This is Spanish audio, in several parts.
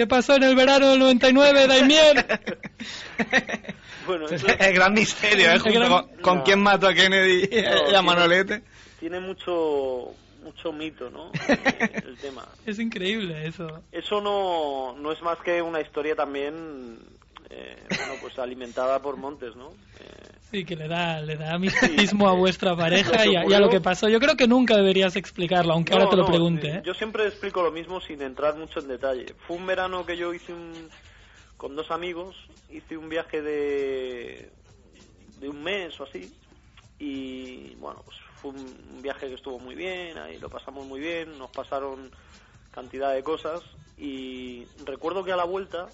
¿Qué pasó en el verano del 99, Daimier? Bueno, eso El gran misterio, ¿eh? El Junto gran- con, con No. quién mató a Kennedy y a tiene- Manolete. tiene mucho mucho mito, ¿no? Eh, el tema. Es increíble eso. Eso no, no es más que una historia también, eh, bueno, pues alimentada por Montes, ¿no? Eh, Sí, que le da, le da misticismo a vuestra pareja y a, y a lo que pasó. Yo creo que nunca deberías explicarlo, aunque ahora te lo no, pregunte. eh, ¿eh? Yo siempre explico lo mismo sin entrar mucho en detalle. Fue un verano que yo hice un, con dos amigos, hice un viaje de, de un mes o así, y bueno, pues fue un viaje que estuvo muy bien, ahí lo pasamos muy bien, nos pasaron cantidad de cosas, y recuerdo que a la vuelta,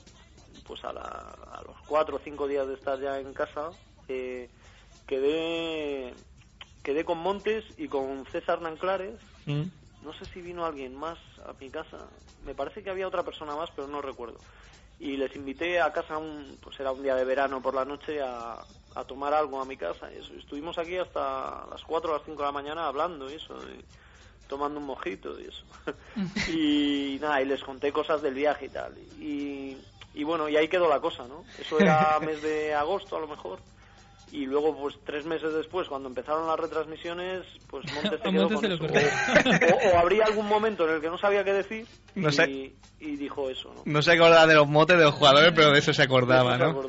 pues a, la- a los cuatro o cinco días de estar ya en casa, eh, quedé, quedé con Montes y con César Nanclares, Mm. no sé si vino alguien más a mi casa. Me parece que había otra persona más, pero no recuerdo. Y les invité a casa, un, pues era un día de verano por la noche, a, a tomar algo a mi casa. Y eso. Estuvimos aquí hasta las 4 o las 5 de la mañana hablando y eso, y tomando un mojito y eso. y nada, y les conté cosas del viaje y tal. Y, y bueno, y ahí quedó la cosa, ¿no? Eso era mes de agosto a lo mejor. Y luego, pues tres meses después, cuando empezaron las retransmisiones, pues Montes se quedó Montes con eso. O, o habría algún momento en el que no sabía qué decir No y, sé. y dijo eso, ¿no? No se acordaba de los motes de los jugadores, pero de eso se acordaba, Eso ¿no?